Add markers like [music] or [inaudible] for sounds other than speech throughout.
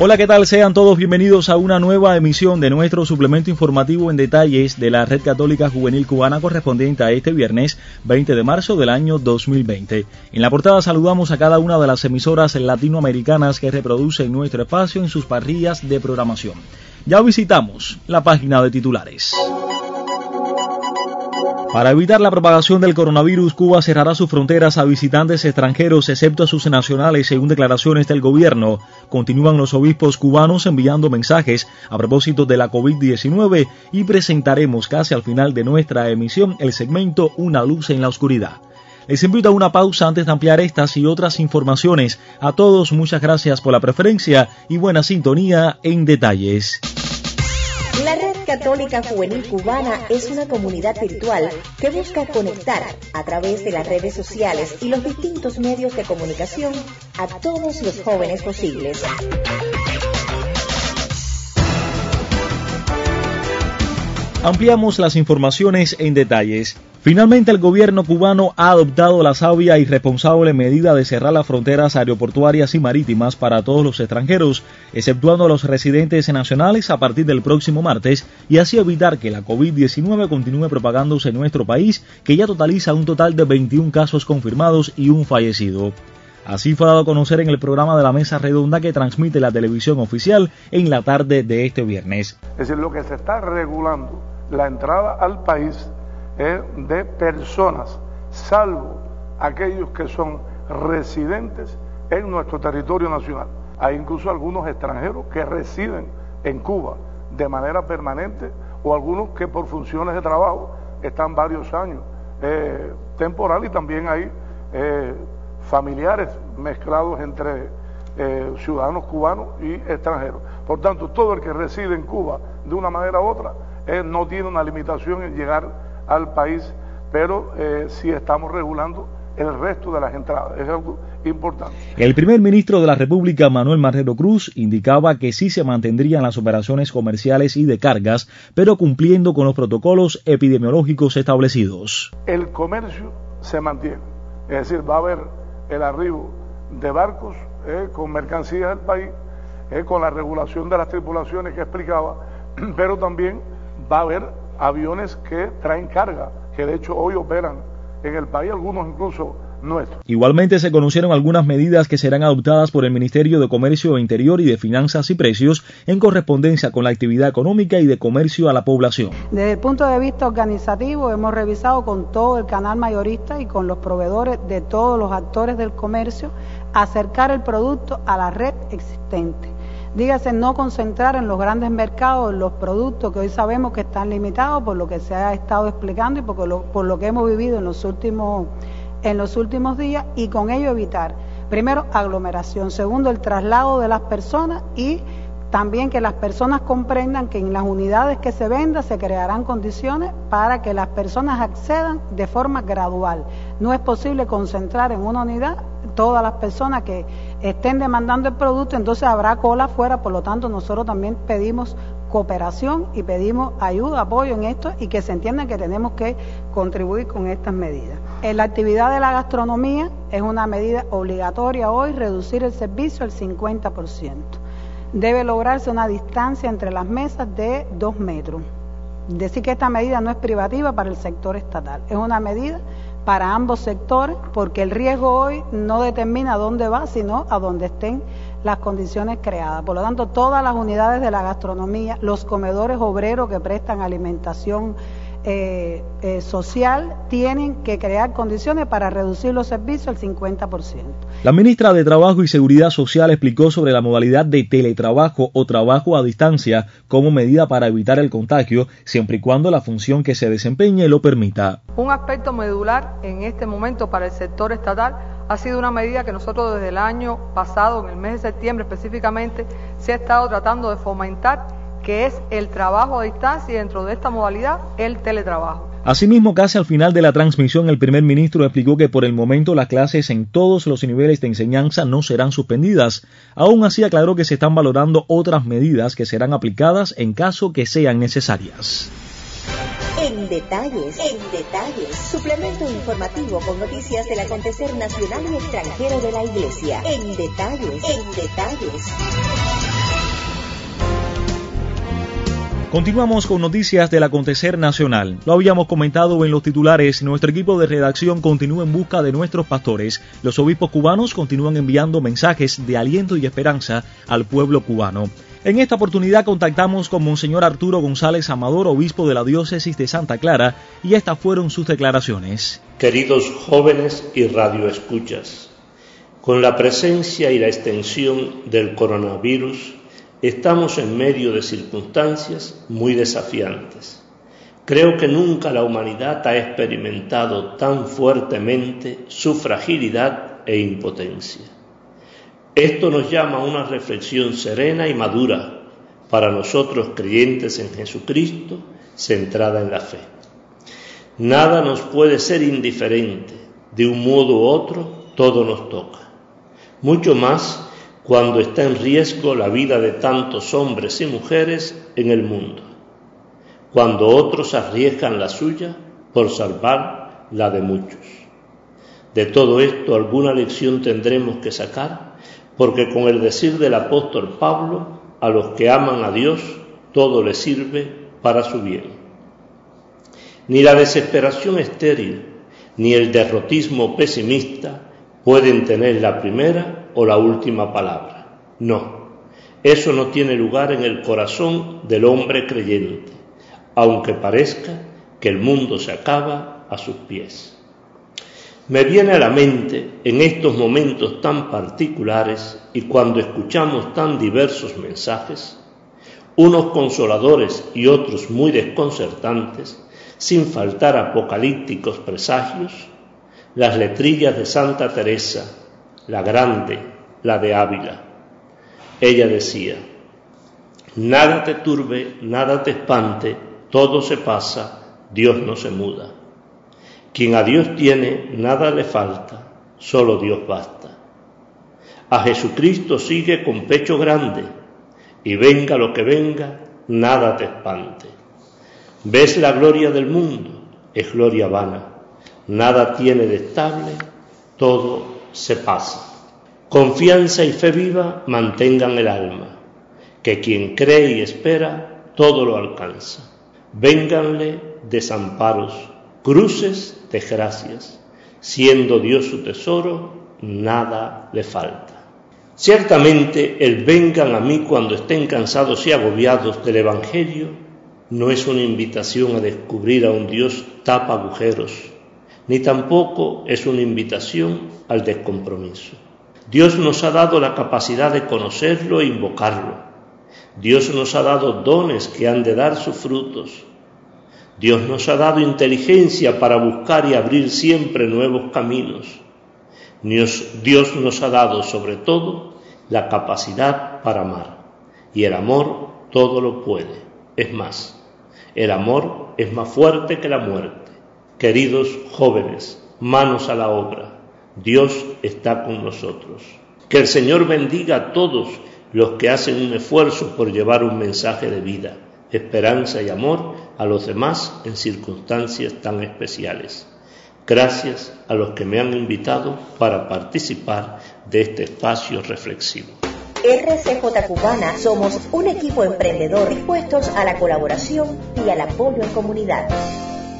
Hola, ¿qué tal? Sean todos bienvenidos a una nueva emisión de nuestro suplemento informativo en detalles de la Red Católica Juvenil Cubana correspondiente a este viernes 20 de marzo del año 2020. En la portada saludamos a cada una de las emisoras latinoamericanas que reproducen nuestro espacio en sus parrillas de programación. Ya visitamos la página de titulares. Para evitar la propagación del coronavirus, Cuba cerrará sus fronteras a visitantes extranjeros, excepto a sus nacionales, según declaraciones del gobierno. Continúan los obispos cubanos enviando mensajes a propósito de la COVID-19 y presentaremos casi al final de nuestra emisión el segmento Una luz en la oscuridad. Les invito a una pausa antes de ampliar estas y otras informaciones. A todos muchas gracias por la preferencia y buena sintonía en detalles. Católica Juvenil Cubana es una comunidad virtual que busca conectar a través de las redes sociales y los distintos medios de comunicación a todos los jóvenes posibles. Ampliamos las informaciones en detalles. Finalmente el gobierno cubano ha adoptado la sabia y responsable medida de cerrar las fronteras aeroportuarias y marítimas para todos los extranjeros, exceptuando a los residentes nacionales a partir del próximo martes, y así evitar que la COVID-19 continúe propagándose en nuestro país, que ya totaliza un total de 21 casos confirmados y un fallecido. Así fue dado a conocer en el programa de la Mesa Redonda que transmite la televisión oficial en la tarde de este viernes. Es decir, lo que se está regulando la entrada al país es de personas, salvo aquellos que son residentes en nuestro territorio nacional. Hay incluso algunos extranjeros que residen en Cuba de manera permanente o algunos que por funciones de trabajo están varios años eh, temporal y también hay eh, familiares mezclados entre eh, ciudadanos cubanos y extranjeros. Por tanto, todo el que reside en Cuba de una manera u otra no tiene una limitación en llegar al país, pero eh, sí estamos regulando el resto de las entradas. Es algo importante. El primer ministro de la República, Manuel Marrero Cruz, indicaba que sí se mantendrían las operaciones comerciales y de cargas, pero cumpliendo con los protocolos epidemiológicos establecidos. El comercio se mantiene, es decir, va a haber el arribo de barcos eh, con mercancías del país, eh, con la regulación de las tripulaciones que explicaba, [clears throat] pero también va a haber aviones que traen carga, que de hecho hoy operan en el país, algunos incluso nuestros. Igualmente se conocieron algunas medidas que serán adoptadas por el Ministerio de Comercio Interior y de Finanzas y Precios en correspondencia con la actividad económica y de comercio a la población. Desde el punto de vista organizativo hemos revisado con todo el canal mayorista y con los proveedores de todos los actores del comercio acercar el producto a la red existente dígase no concentrar en los grandes mercados los productos que hoy sabemos que están limitados por lo que se ha estado explicando y por lo, por lo que hemos vivido en los últimos en los últimos días y con ello evitar primero aglomeración, segundo el traslado de las personas y también que las personas comprendan que en las unidades que se vendan se crearán condiciones para que las personas accedan de forma gradual. No es posible concentrar en una unidad todas las personas que estén demandando el producto, entonces habrá cola afuera, por lo tanto nosotros también pedimos cooperación y pedimos ayuda, apoyo en esto y que se entienda que tenemos que contribuir con estas medidas. En la actividad de la gastronomía es una medida obligatoria hoy reducir el servicio al 50% debe lograrse una distancia entre las mesas de dos metros. Decir que esta medida no es privativa para el sector estatal, es una medida para ambos sectores porque el riesgo hoy no determina dónde va, sino a dónde estén las condiciones creadas. Por lo tanto, todas las unidades de la gastronomía, los comedores obreros que prestan alimentación eh, eh, social tienen que crear condiciones para reducir los servicios al 50%. La ministra de Trabajo y Seguridad Social explicó sobre la modalidad de teletrabajo o trabajo a distancia como medida para evitar el contagio, siempre y cuando la función que se desempeñe lo permita. Un aspecto medular en este momento para el sector estatal ha sido una medida que nosotros desde el año pasado, en el mes de septiembre específicamente, se ha estado tratando de fomentar que es el trabajo a distancia y dentro de esta modalidad el teletrabajo. Asimismo, casi al final de la transmisión, el primer ministro explicó que por el momento las clases en todos los niveles de enseñanza no serán suspendidas. Aún así, aclaró que se están valorando otras medidas que serán aplicadas en caso que sean necesarias. En detalles, en detalles, suplemento informativo con noticias del acontecer nacional y extranjero de la Iglesia. En detalles, en detalles. Continuamos con noticias del acontecer nacional. Lo habíamos comentado en los titulares, nuestro equipo de redacción continúa en busca de nuestros pastores. Los obispos cubanos continúan enviando mensajes de aliento y esperanza al pueblo cubano. En esta oportunidad contactamos con Monseñor Arturo González Amador, obispo de la diócesis de Santa Clara, y estas fueron sus declaraciones. Queridos jóvenes y radioescuchas, con la presencia y la extensión del coronavirus, Estamos en medio de circunstancias muy desafiantes. Creo que nunca la humanidad ha experimentado tan fuertemente su fragilidad e impotencia. Esto nos llama a una reflexión serena y madura para nosotros creyentes en Jesucristo, centrada en la fe. Nada nos puede ser indiferente, de un modo u otro, todo nos toca. Mucho más cuando está en riesgo la vida de tantos hombres y mujeres en el mundo, cuando otros arriesgan la suya por salvar la de muchos. De todo esto alguna lección tendremos que sacar, porque con el decir del apóstol Pablo, a los que aman a Dios, todo les sirve para su bien. Ni la desesperación estéril, ni el derrotismo pesimista pueden tener la primera o la última palabra. No, eso no tiene lugar en el corazón del hombre creyente, aunque parezca que el mundo se acaba a sus pies. Me viene a la mente en estos momentos tan particulares y cuando escuchamos tan diversos mensajes, unos consoladores y otros muy desconcertantes, sin faltar apocalípticos presagios, las letrillas de Santa Teresa la grande, la de Ávila. Ella decía, nada te turbe, nada te espante, todo se pasa, Dios no se muda. Quien a Dios tiene, nada le falta, solo Dios basta. A Jesucristo sigue con pecho grande, y venga lo que venga, nada te espante. Ves la gloria del mundo, es gloria vana, nada tiene de estable, todo se pasa. Confianza y fe viva mantengan el alma, que quien cree y espera, todo lo alcanza. Vénganle desamparos, cruces de gracias, siendo Dios su tesoro, nada le falta. Ciertamente el vengan a mí cuando estén cansados y agobiados del Evangelio no es una invitación a descubrir a un Dios tapa agujeros, ni tampoco es una invitación al descompromiso. Dios nos ha dado la capacidad de conocerlo e invocarlo. Dios nos ha dado dones que han de dar sus frutos. Dios nos ha dado inteligencia para buscar y abrir siempre nuevos caminos. Dios nos ha dado sobre todo la capacidad para amar. Y el amor todo lo puede. Es más, el amor es más fuerte que la muerte. Queridos jóvenes, manos a la obra. Dios está con nosotros. Que el Señor bendiga a todos los que hacen un esfuerzo por llevar un mensaje de vida, esperanza y amor a los demás en circunstancias tan especiales. Gracias a los que me han invitado para participar de este espacio reflexivo. RCJ Cubana somos un equipo emprendedor dispuestos a la colaboración y al apoyo en comunidad.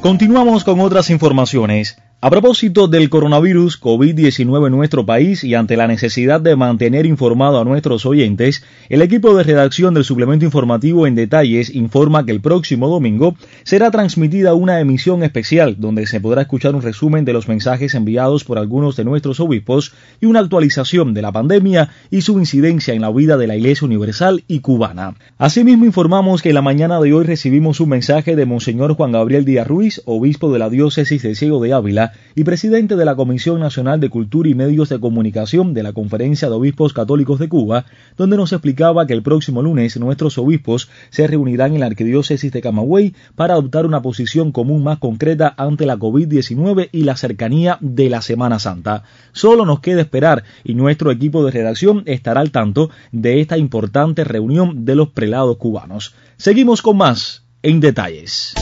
Continuamos con otras informaciones. A propósito del coronavirus COVID-19 en nuestro país y ante la necesidad de mantener informado a nuestros oyentes, el equipo de redacción del suplemento informativo en detalles informa que el próximo domingo será transmitida una emisión especial donde se podrá escuchar un resumen de los mensajes enviados por algunos de nuestros obispos y una actualización de la pandemia y su incidencia en la vida de la Iglesia Universal y cubana. Asimismo informamos que en la mañana de hoy recibimos un mensaje de Monseñor Juan Gabriel Díaz Ruiz, obispo de la diócesis de Ciego de Ávila, Y presidente de la Comisión Nacional de Cultura y Medios de Comunicación de la Conferencia de Obispos Católicos de Cuba, donde nos explicaba que el próximo lunes nuestros obispos se reunirán en la Arquidiócesis de Camagüey para adoptar una posición común más concreta ante la COVID-19 y la cercanía de la Semana Santa. Solo nos queda esperar y nuestro equipo de redacción estará al tanto de esta importante reunión de los prelados cubanos. Seguimos con más en detalles.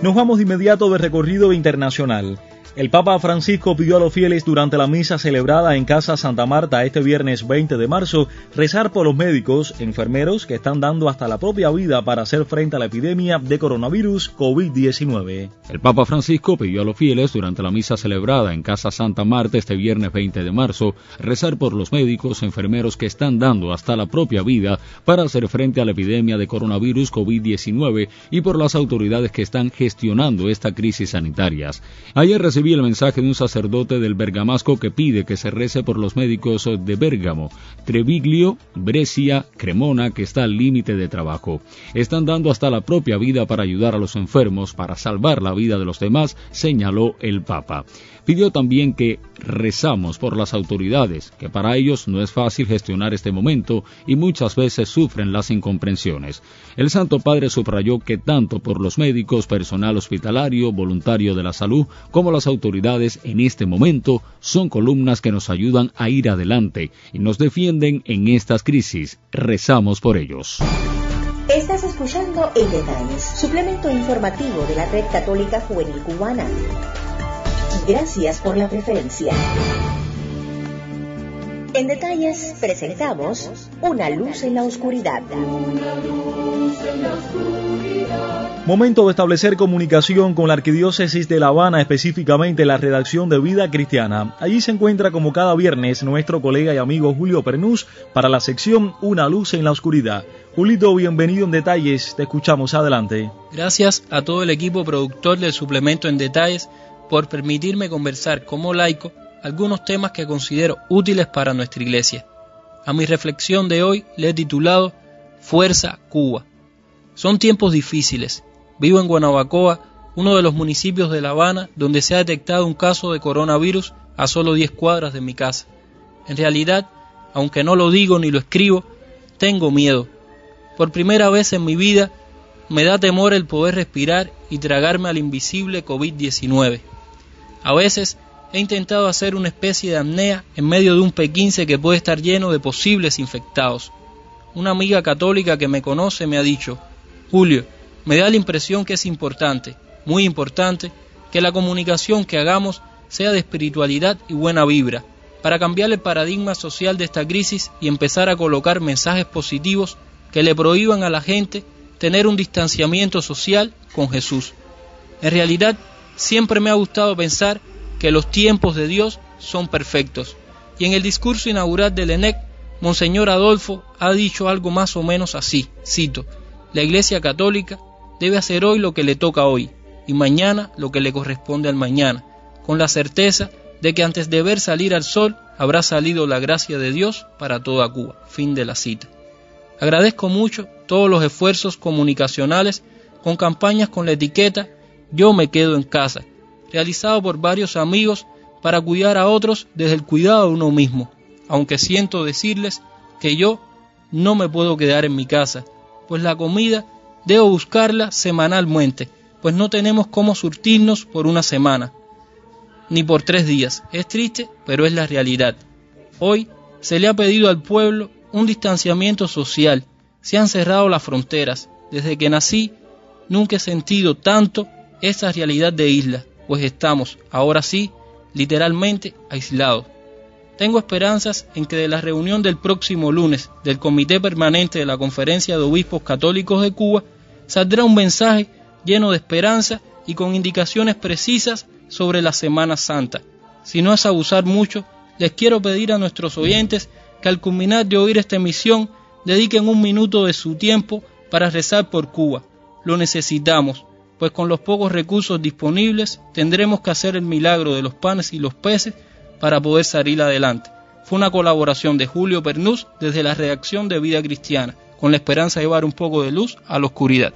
Nos vamos de inmediato de recorrido internacional. El Papa Francisco pidió a los fieles durante la misa celebrada en Casa Santa Marta este viernes 20 de marzo rezar por los médicos, enfermeros que están dando hasta la propia vida para hacer frente a la epidemia de coronavirus COVID-19. El Papa Francisco pidió a los fieles durante la misa celebrada en Casa Santa Marta este viernes 20 de marzo rezar por los médicos, enfermeros que están dando hasta la propia vida para hacer frente a la epidemia de coronavirus COVID-19 y por las autoridades que están gestionando esta crisis sanitaria. Ayer recibí el mensaje de un sacerdote del Bergamasco que pide que se rece por los médicos de Bérgamo, Treviglio, Brescia, Cremona, que está al límite de trabajo. Están dando hasta la propia vida para ayudar a los enfermos, para salvar la vida de los demás, señaló el Papa. Pidió también que rezamos por las autoridades, que para ellos no es fácil gestionar este momento y muchas veces sufren las incomprensiones. El Santo Padre subrayó que tanto por los médicos, personal hospitalario, voluntario de la salud, como las autoridades en este momento son columnas que nos ayudan a ir adelante y nos defienden en estas crisis. Rezamos por ellos. Estás escuchando En Detalles, suplemento informativo de la Red Católica Juvenil Cubana. Gracias por la preferencia. En detalles presentamos Una luz en la oscuridad. Momento de establecer comunicación con la Arquidiócesis de La Habana, específicamente la redacción de Vida Cristiana. Allí se encuentra como cada viernes nuestro colega y amigo Julio Pernús para la sección Una luz en la oscuridad. Julito, bienvenido en detalles, te escuchamos adelante. Gracias a todo el equipo productor del suplemento en detalles por permitirme conversar como laico algunos temas que considero útiles para nuestra iglesia. A mi reflexión de hoy le he titulado Fuerza Cuba. Son tiempos difíciles. Vivo en Guanabacoa, uno de los municipios de La Habana donde se ha detectado un caso de coronavirus a solo 10 cuadras de mi casa. En realidad, aunque no lo digo ni lo escribo, tengo miedo. Por primera vez en mi vida me da temor el poder respirar y tragarme al invisible COVID-19. A veces he intentado hacer una especie de apnea en medio de un P15 que puede estar lleno de posibles infectados. Una amiga católica que me conoce me ha dicho, Julio, me da la impresión que es importante, muy importante, que la comunicación que hagamos sea de espiritualidad y buena vibra, para cambiar el paradigma social de esta crisis y empezar a colocar mensajes positivos que le prohíban a la gente tener un distanciamiento social con Jesús. En realidad, siempre me ha gustado pensar que los tiempos de Dios son perfectos. Y en el discurso inaugural del ENEC, Monseñor Adolfo ha dicho algo más o menos así, cito, la Iglesia Católica debe hacer hoy lo que le toca hoy y mañana lo que le corresponde al mañana, con la certeza de que antes de ver salir al sol habrá salido la gracia de Dios para toda Cuba. Fin de la cita. Agradezco mucho todos los esfuerzos comunicacionales con campañas con la etiqueta Yo me quedo en casa, realizado por varios amigos para cuidar a otros desde el cuidado de uno mismo, aunque siento decirles que yo no me puedo quedar en mi casa, pues la comida debo buscarla semanalmente, pues no tenemos cómo surtirnos por una semana, ni por tres días. Es triste, pero es la realidad. Hoy se le ha pedido al pueblo un distanciamiento social, se han cerrado las fronteras. Desde que nací nunca he sentido tanto esa realidad de isla, pues estamos, ahora sí, literalmente aislados. Tengo esperanzas en que de la reunión del próximo lunes del Comité Permanente de la Conferencia de Obispos Católicos de Cuba saldrá un mensaje lleno de esperanza y con indicaciones precisas sobre la Semana Santa. Si no es abusar mucho, les quiero pedir a nuestros oyentes que al culminar de oír esta emisión dediquen un minuto de su tiempo para rezar por Cuba. Lo necesitamos pues con los pocos recursos disponibles tendremos que hacer el milagro de los panes y los peces para poder salir adelante. Fue una colaboración de Julio Pernús desde la redacción de Vida Cristiana, con la esperanza de llevar un poco de luz a la oscuridad.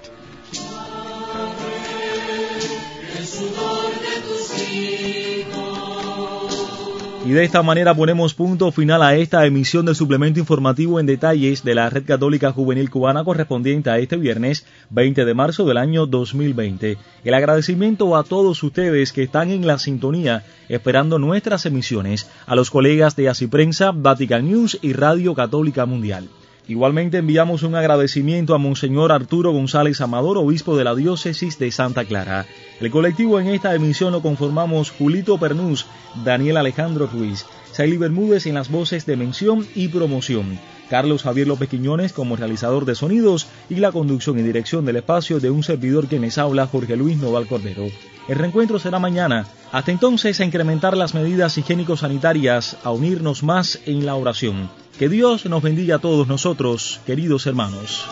Y de esta manera ponemos punto final a esta emisión del suplemento informativo en detalles de la Red Católica Juvenil Cubana correspondiente a este viernes 20 de marzo del año 2020. El agradecimiento a todos ustedes que están en la sintonía esperando nuestras emisiones, a los colegas de Asiprensa, Vatican News y Radio Católica Mundial. Igualmente enviamos un agradecimiento a Monseñor Arturo González Amador, obispo de la diócesis de Santa Clara. El colectivo en esta emisión lo conformamos Julito Pernús, Daniel Alejandro Ruiz, Saily Bermúdez en las voces de mención y promoción, Carlos Javier López Quiñones como realizador de sonidos y la conducción y dirección del espacio de un servidor que les habla Jorge Luis Noval Cordero. El reencuentro será mañana. Hasta entonces a incrementar las medidas higiénico-sanitarias, a unirnos más en la oración. Que Dios nos bendiga a todos nosotros, queridos hermanos.